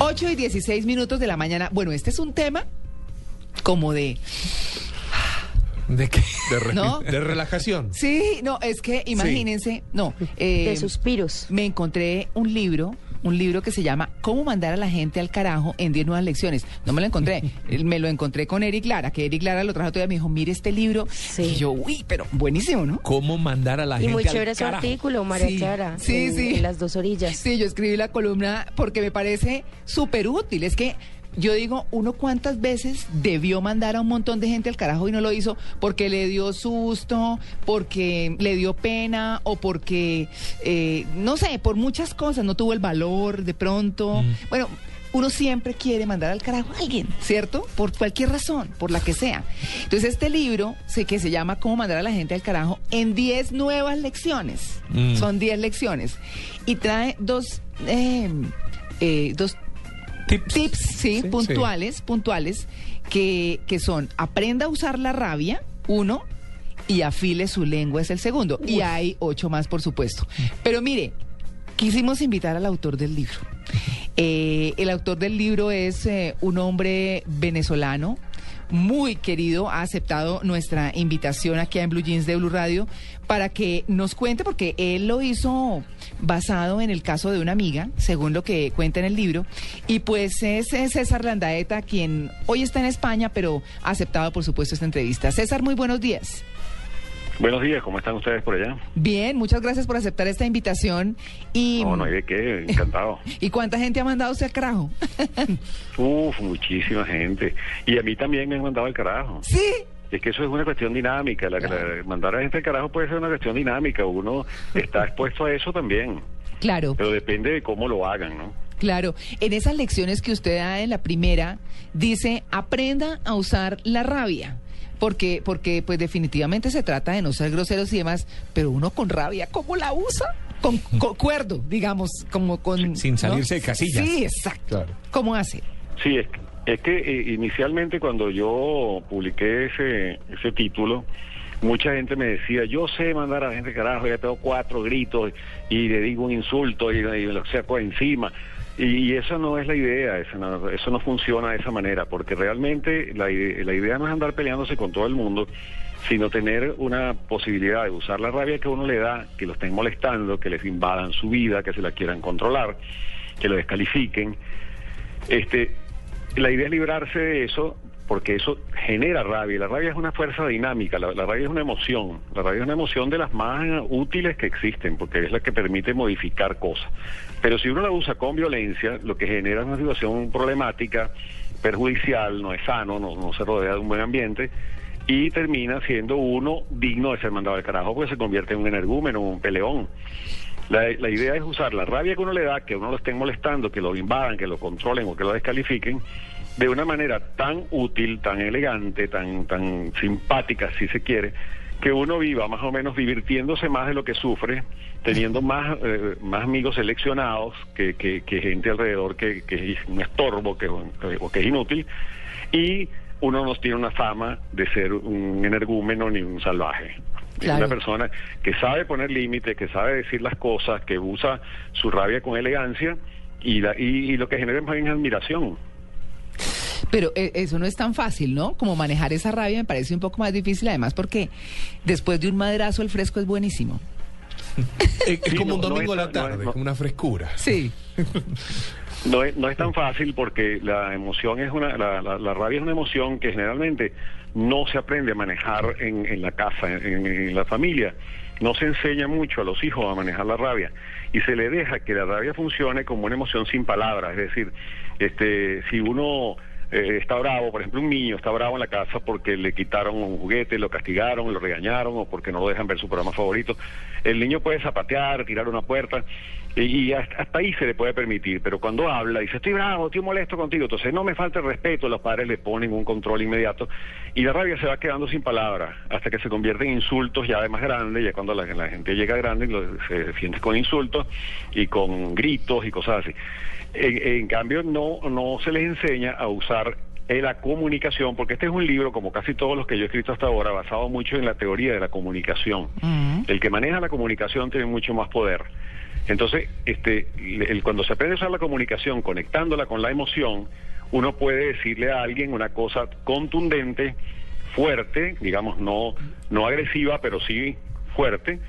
8 y 16 minutos de la mañana. Bueno, este es un tema como de... ¿De qué? De, re- ¿No? de relajación. Sí, no, es que imagínense, no. eh, de suspiros. Me encontré un libro, un libro que se llama Cómo mandar a la gente al carajo en 10 nuevas lecciones. No me lo encontré, eh, me lo encontré con Eric Lara, que Eric Lara lo trajo todavía, me dijo, mire este libro. Sí. Y yo, uy, pero buenísimo, ¿no? ¿Cómo mandar a la Y gente muy al chévere su carajo? artículo, María Sí, Clara. sí, en- sí. en las dos orillas. Sí, yo escribí la columna porque me parece súper útil. Es que yo digo, uno cuántas veces debió mandar a un montón de gente al carajo y no lo hizo porque le dio susto, porque le dio pena o porque, eh, no sé, por muchas cosas, no tuvo el valor de pronto. Bueno. Uno siempre quiere mandar al carajo a alguien, ¿cierto? Por cualquier razón, por la que sea. Entonces, este libro, sé que se llama Cómo mandar a la gente al carajo en 10 nuevas lecciones. Mm. Son 10 lecciones. Y trae dos, eh, eh, dos Tips. tips, sí, Sí, puntuales, puntuales, que, que son aprenda a usar la rabia, uno, y afile su lengua es el segundo. Y hay ocho más, por supuesto. Pero mire, quisimos invitar al autor del libro. Eh, el autor del libro es eh, un hombre venezolano, muy querido, ha aceptado nuestra invitación aquí en Blue Jeans de Blue Radio para que nos cuente, porque él lo hizo basado en el caso de una amiga, según lo que cuenta en el libro, y pues es César Landaeta, quien hoy está en España, pero ha aceptado, por supuesto, esta entrevista. César, muy buenos días. Buenos días, ¿cómo están ustedes por allá? Bien, muchas gracias por aceptar esta invitación. Y, No, no hay de qué, encantado. ¿Y cuánta gente ha mandado usted al carajo? Uf, muchísima gente. Y a mí también me han mandado al carajo. sí. Es que eso es una cuestión dinámica. La, la- mandar a gente al carajo puede ser una cuestión dinámica. Uno está expuesto a eso también. Claro. Pero depende de cómo lo hagan, ¿no? Claro, en esas lecciones que usted da en la primera, dice, aprenda a usar la rabia. Porque, porque pues definitivamente se trata de no ser groseros y demás, pero uno con rabia, ¿cómo la usa? Con, con cuerdo, digamos, como con... Sin salirse de casillas. Sí, exacto. Claro. ¿Cómo hace? Sí, es, es que eh, inicialmente cuando yo publiqué ese, ese título, mucha gente me decía, yo sé mandar a la gente carajo, ya tengo cuatro gritos y le digo un insulto y, y lo saco encima. Y, y esa no es la idea, eso no funciona de esa manera, porque realmente la, la idea no es andar peleándose con todo el mundo, sino tener una posibilidad de usar la rabia que uno le da, que lo estén molestando, que les invadan su vida, que se la quieran controlar, que lo descalifiquen. Este, la idea es librarse de eso porque eso genera rabia. La rabia es una fuerza dinámica, la, rabia es una emoción. La rabia es una emoción de las más útiles que existen porque es la que permite modificar cosas. Pero si uno la usa con violencia, lo que genera es una situación problemática, perjudicial, no es sano, no, no se rodea de un buen ambiente y termina siendo uno digno de ser mandado al carajo porque se convierte en un energúmeno, un peleón. La, la idea es usar la rabia que uno le da, que uno lo estén molestando, que lo invadan, que lo controlen o que lo descalifiquen, de una manera tan útil, tan elegante, tan, tan simpática, si se quiere, que uno viva más o menos divirtiéndose más de lo que sufre, teniendo más, eh, más amigos seleccionados que, que, que gente alrededor que, que es un estorbo que, o que es inútil, y uno no tiene una fama de ser un energúmeno ni un salvaje. Es una persona que sabe poner límites, que sabe decir las cosas, que usa su rabia con elegancia y, la- y, y lo que genera es más bien admiración. Pero eh, eso no es tan fácil, ¿no? Como manejar esa rabia me parece un poco más difícil, además porque después de un madrazo el fresco es buenísimo. Es, Sí, como un no, no domingo a la no tarde, es- no. con una frescura. Sí. No es, no es tan fácil porque la emoción es una, la, la- la rabia es una emoción que generalmente no se aprende a manejar en, en la casa, en, en la familia. No se enseña mucho a los hijos a manejar la rabia y se le deja que la rabia funcione como una emoción sin palabras. Es decir, este, si uno eh, está bravo, por ejemplo, un niño está bravo en la casa porque le quitaron un juguete, lo castigaron, lo regañaron o porque no lo dejan ver su programa favorito, el niño puede zapatear, tirar una puerta y, y hasta, ahí se le puede permitir, pero cuando habla dice estoy bravo, estoy molesto contigo, entonces no me falta el respeto, los padres le ponen un control inmediato y la rabia se va quedando sin palabras hasta que se convierte en insultos ya de más grande, ya cuando la, la gente llega grande lo- se defiende con insultos y con gritos y cosas así. En, en cambio, no, no se les enseña a usar eh, la comunicación, porque este es un libro, como casi todos los que yo he escrito hasta ahora, basado mucho en la teoría de la comunicación. Mm. El que maneja la comunicación tiene mucho más poder. Entonces, este, el, cuando se aprende a usar la comunicación conectándola con la emoción, uno puede decirle a alguien una cosa contundente, fuerte, digamos, no, no agresiva, pero sí fuerte,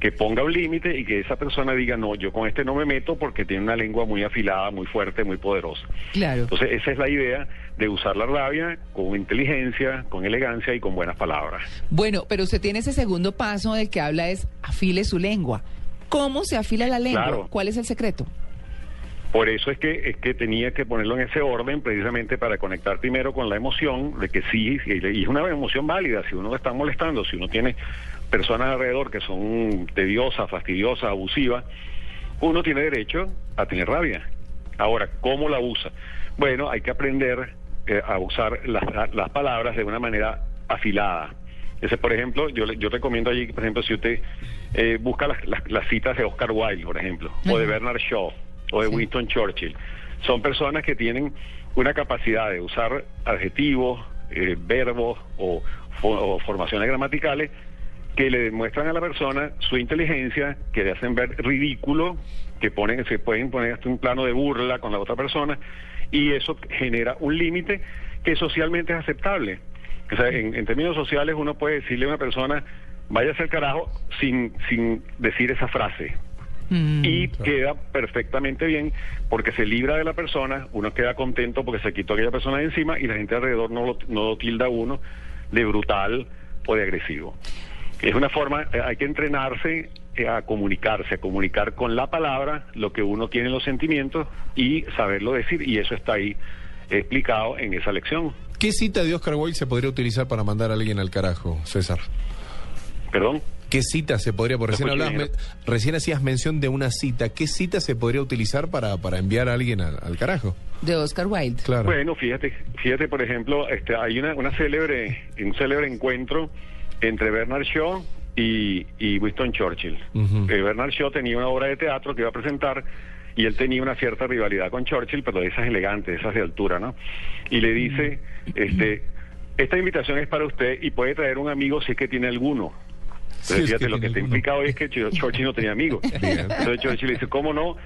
que ponga un límite y que esa persona diga, no, yo con este no me meto porque tiene una lengua muy afilada, muy fuerte, muy poderosa. Claro. Entonces, esa es la idea de usar la rabia con inteligencia, con elegancia y con buenas palabras. Bueno, pero usted tiene ese segundo paso del que habla es afile su lengua. ¿Cómo se afila la lengua? Claro. ¿Cuál es el secreto? Por eso es que es que tenía que ponerlo en ese orden precisamente para conectar primero con la emoción de que sí, y es una emoción válida, si uno está molestando, si uno tiene personas alrededor que son tediosas, fastidiosas, abusivas, uno tiene derecho a tener rabia. Ahora, ¿cómo la usa? Bueno, hay que aprender eh, a usar las, las palabras de una manera afilada. Ese, por ejemplo, yo, yo recomiendo allí, por ejemplo, si usted eh, busca las, las- las citas de Oscar Wilde, por ejemplo, o de. Bernard Shaw, o de Sí. Winston Churchill, son personas que tienen una capacidad de usar adjetivos, eh, verbos o formaciones gramaticales que le demuestran a la persona su inteligencia, que le hacen ver ridículo, que ponen, se pueden poner hasta un plano de burla con la otra persona, y eso genera un límite que socialmente es aceptable. O sea, en, en términos sociales uno puede decirle a una persona, váyase al carajo, sin, sin decir esa frase. Mm, Y queda perfectamente bien porque se libra de la persona, uno queda contento porque se quitó aquella persona de encima y la gente alrededor no lo, no lo tilda a uno de brutal o de agresivo. Es una forma, eh, hay que entrenarse eh, a comunicarse, a comunicar con la palabra lo que uno tiene en los sentimientos y saberlo decir y eso está ahí explicado en esa lección. ¿Qué cita de Oscar Wilde se podría utilizar para mandar a alguien al carajo, César? Perdón. ¿Qué cita se podría, por recién, hablabas, me- recién hacías mención de una cita, ¿qué cita se podría utilizar para, para enviar a alguien al, al carajo? de Oscar Wilde. Claro. Bueno, fíjate, fíjate, por ejemplo, este, hay una, una célebre, un célebre encuentro entre Bernard Shaw y, y Winston Churchill. Eh, Bernard Shaw tenía una obra de teatro que iba a presentar y él tenía una cierta rivalidad con Churchill, pero de esas elegantes, esas de altura, ¿no? Y le dice, este, esta invitación es para usted y puede traer un amigo si es que tiene alguno. Sí, Pero es fíjate, que lo que está implicado es que Ch- Churchill no tenía amigos. Entonces Churchill le dice, ¿cómo no?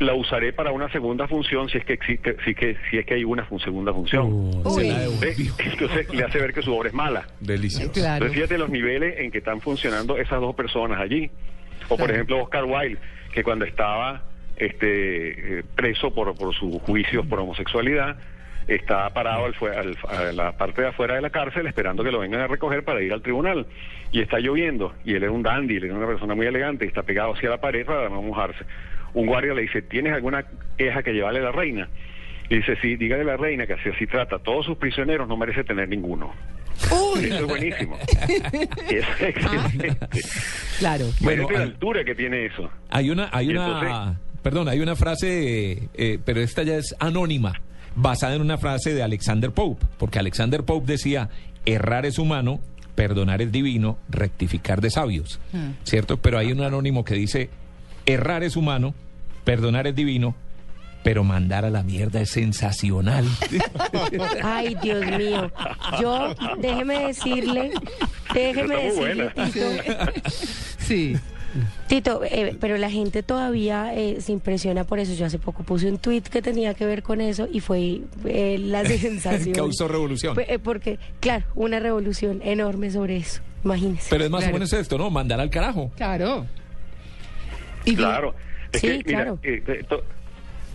La usaré para una segunda función si es que existe, si, que, si es que hay una fun- segunda función. Uh, devolvió. Entonces le hace ver que su obra es mala. Delicioso. Claro. Entonces fíjate los niveles en que están funcionando esas dos personas allí. O por Claro. ejemplo Oscar Wilde, que cuando estaba este eh, preso por, por sus juicios por homosexualidad, está parado al fue- al- a la parte de afuera de la cárcel esperando que lo vengan a recoger para ir al tribunal. Y está lloviendo, y él es un dandy, él es una persona muy elegante, y está pegado hacia la pared para no mojarse. Un guardia le dice, ¿tienes alguna queja que llevarle a la reina? Y dice, sí, dígale a la reina que así así trata. Todos sus prisioneros no merece tener ninguno. Uy, Eso es buenísimo. Eso es excelente. claro. Bueno, Bueno, la hay- altura que tiene eso. Hay una, hay una, entonces- perdón, hay una frase, eh, pero esta ya es anónima, basada en una frase de Alexander Pope, porque Alexander Pope decía, errar es humano, perdonar es divino, rectificar de sabios, Hmm. ¿cierto? Pero hay un anónimo que dice, errar es humano, perdonar es divino, pero mandar a la mierda es sensacional. Ay, Dios mío. Yo, déjeme decirle, déjeme decirle, buena. Tito, Sí. Tito, eh, pero la gente todavía eh, se impresiona por eso. Yo hace poco puse un tweet que tenía que ver con eso y fue eh, la sensación. Causó revolución. Eh, porque, claro, una revolución enorme sobre eso. Imagínese. Pero es más Claro. o menos esto, ¿no? Mandar al carajo. Claro. Y Claro. Es Sí, que, mira, claro. eh, eh, to-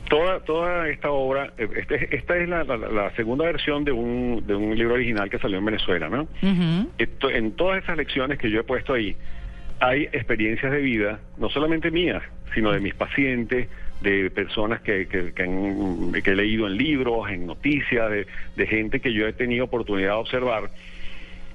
toda, toda esta obra, eh, este- esta es la, la- la segunda versión de un, de un libro original que salió en Venezuela, ¿no? Esto- en todas esas lecciones que yo he puesto ahí, hay experiencias de vida, no solamente mías, sino de mis pacientes, de personas que, que, que han- que he leído en libros, en noticias, de, de gente que yo he tenido oportunidad de observar,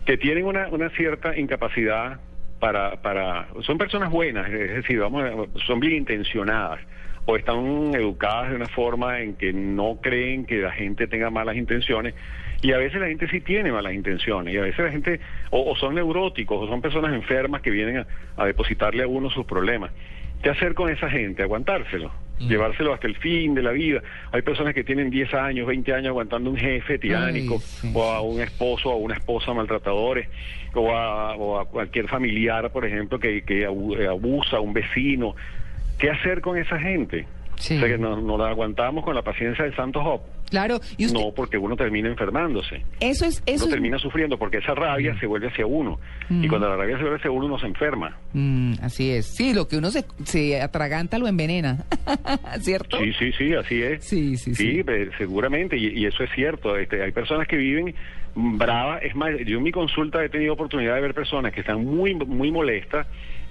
que tienen una, una cierta incapacidad para, para... Son personas buenas, es decir, vamos, son bien intencionadas o están educadas de una forma en que no creen que la gente tenga malas intenciones y a veces la gente sí tiene malas intenciones y a veces la gente o, o son neuróticos o son personas enfermas que vienen a, a depositarle a uno sus problemas. ¿Qué hacer con esa gente? Aguantárselo, llevárselo hasta el fin de la vida. Hay personas que tienen 10 años, 20 años aguantando un jefe tiránico Ay, sí. o a un esposo o a una esposa maltratadores o a, o a cualquier familiar, por ejemplo, que, que eh, abusa, un vecino. ¿qué hacer con esa gente? Sí. O sea, que nos, nos la aguantamos con la paciencia de Santos Hop. Claro, y usted, No, porque uno termina enfermándose. eso es, eso uno es- termina sufriendo porque esa rabia se vuelve hacia uno. Y cuando la rabia se vuelve hacia uno, uno se enferma. Mm, así es. Sí, lo que uno se, se atraganta lo envenena, ¿cierto? Sí, sí, sí, así es. Sí, sí, sí. eh, seguramente, y, y eso es cierto. Este, hay personas que viven bravas. Es más, yo en mi consulta he tenido oportunidad de ver personas que están muy, muy molestas,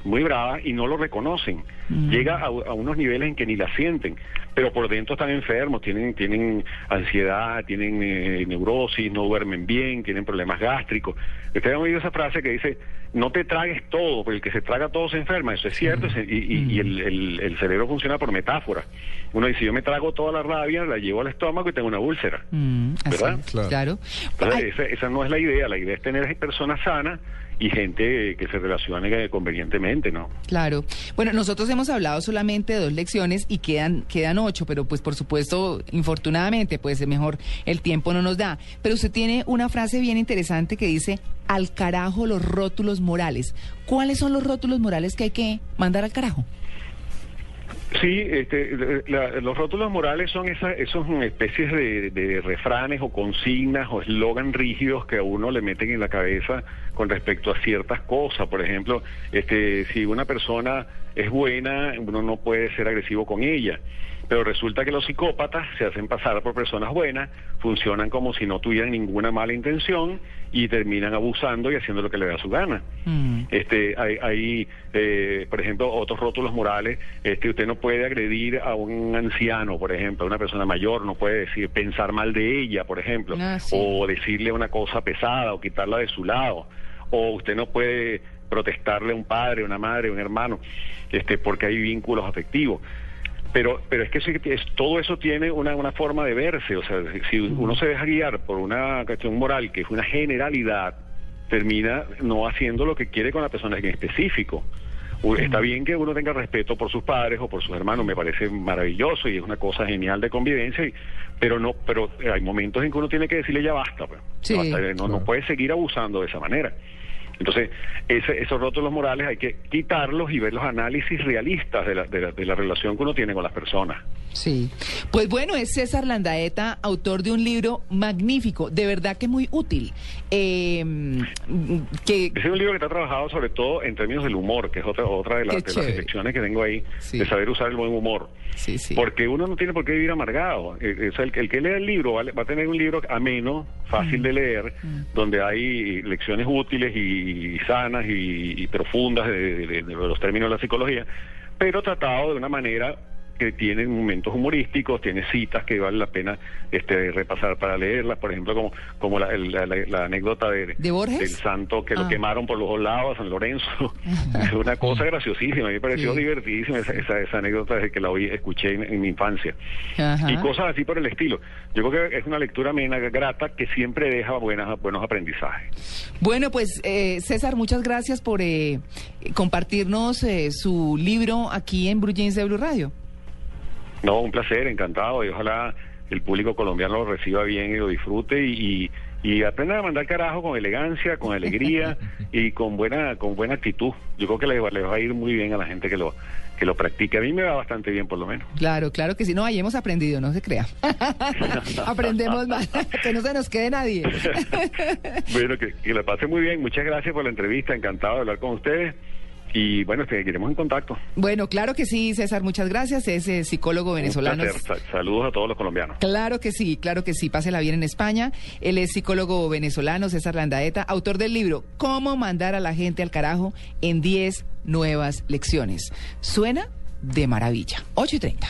muy bravas y no lo reconocen. Mm. Llega a, a unos niveles en que ni la sienten, pero por dentro están enfermos, tienen, tienen ansiedad, tienen eh, neurosis, no duermen bien, tienen problemas gástricos. Ustedes han oído esa frase que dice, no te tragues todo, porque el que se traga todo se enferma. Eso es cierto, y, y- y el, el- el cerebro funciona por metáfora. Uno dice, yo me trago toda la rabia, la llevo al estómago y tengo una úlcera. Mm, ¿Verdad? Claro. claro. Entonces, esa, esa no es la idea. La idea es tener personas sanas y gente que se relacione convenientemente, ¿no? Claro. Bueno, nosotros hemos hablado solamente de dos lecciones y quedan, quedan ocho, pero pues por supuesto, infortunadamente, pues mejor el tiempo no nos da. Pero usted tiene una frase bien interesante que dice, al carajo los rótulos morales. ¿Cuáles son los rótulos morales que hay que mandar al carajo? Sí, este, la- los rótulos morales son esas esos especies de, de refranes o consignas o eslogan rígidos que a uno le meten en la cabeza con respecto a ciertas cosas. Por ejemplo, este, si una persona es buena, uno no puede ser agresivo con ella. Pero resulta que los psicópatas se hacen pasar por personas buenas, funcionan como si no tuvieran ninguna mala intención y terminan abusando y haciendo lo que le da su gana. Mm. Este, hay, hay eh, por ejemplo, otros rótulos morales. Este, usted no puede agredir a un anciano, por ejemplo, a una persona mayor, no puede decir pensar mal de ella, por ejemplo, Ah, sí. o decirle una cosa pesada o quitarla de su lado, o usted no puede protestarle a un padre, una madre, un hermano, este, porque hay vínculos afectivos. Pero, pero es que que es- todo eso tiene una, una forma de verse. O sea, si uno se deja guiar por una cuestión moral que es una generalidad, termina no haciendo lo que quiere con la persona en específico. Está bien que uno tenga respeto por sus padres o por sus hermanos, me parece maravilloso y es una cosa genial de convivencia, y- pero no, pero hay momentos en que uno tiene que decirle ya basta, pues. Sí. Ya basta, no, no puede seguir abusando de esa manera. Entonces, ese- esos rótulos morales hay que quitarlos y ver los análisis realistas de la, de la- de la relación que uno tiene con las personas. Sí. Pues bueno, es César Landaeta, autor de un libro magnífico, de verdad que muy útil. Eh, mm, que es un libro que está trabajado sobre todo en términos del humor, que es otra otra de, las- Qué de las reflexiones que tengo ahí, Sí. de saber usar el buen humor. Sí, sí. Porque uno no tiene por qué vivir amargado. Eh, o sea, el, que- el que lea el libro va, a- va a tener un libro ameno, Mm. fácil de leer, donde hay lecciones útiles y, sanas y, y profundas de- de los términos de la psicología, pero tratado de una manera que tiene momentos humorísticos, tiene citas que vale la pena este, repasar para leerlas, por ejemplo, como, como la, la- la- la anécdota de, ¿De Borges? del santo que Ah. lo quemaron por los dos lados, San Lorenzo. es una cosa graciosísima, a mí me pareció Sí. divertidísima esa, esa, esa anécdota desde que la oí, escuché en, en mi infancia. Ajá. Y cosas así por el estilo. Yo creo que es una lectura amena, grata, que siempre deja buenas, buenos aprendizajes. Bueno, pues eh, César, muchas gracias por eh, compartirnos eh, su libro aquí en Blue Jeans de Blue Radio. No, un placer, encantado, y ojalá el público colombiano lo reciba bien y lo disfrute y, y, y aprenda a mandar carajo con elegancia, con alegría y con buena con buena actitud. Yo creo que le, va- le va a ir muy bien a la gente que lo que lo practique. A mí me va bastante bien, por lo menos. Claro, claro que sí. No, ahí hemos aprendido, no se crea. Aprendemos más, que no se nos quede nadie. Bueno, que, que la pase muy bien. Muchas gracias por la entrevista. Encantado de hablar con ustedes. Y bueno, seguiremos en contacto. Bueno, claro que sí, César, muchas gracias. Es eh, psicólogo venezolano. Saludos a todos los colombianos. Claro que sí, claro que sí. Pásela bien en España. Él es psicólogo venezolano, César Landaeta, autor del libro Cómo mandar a la gente al carajo en 10 nuevas lecciones. Suena de maravilla. 8 y 30.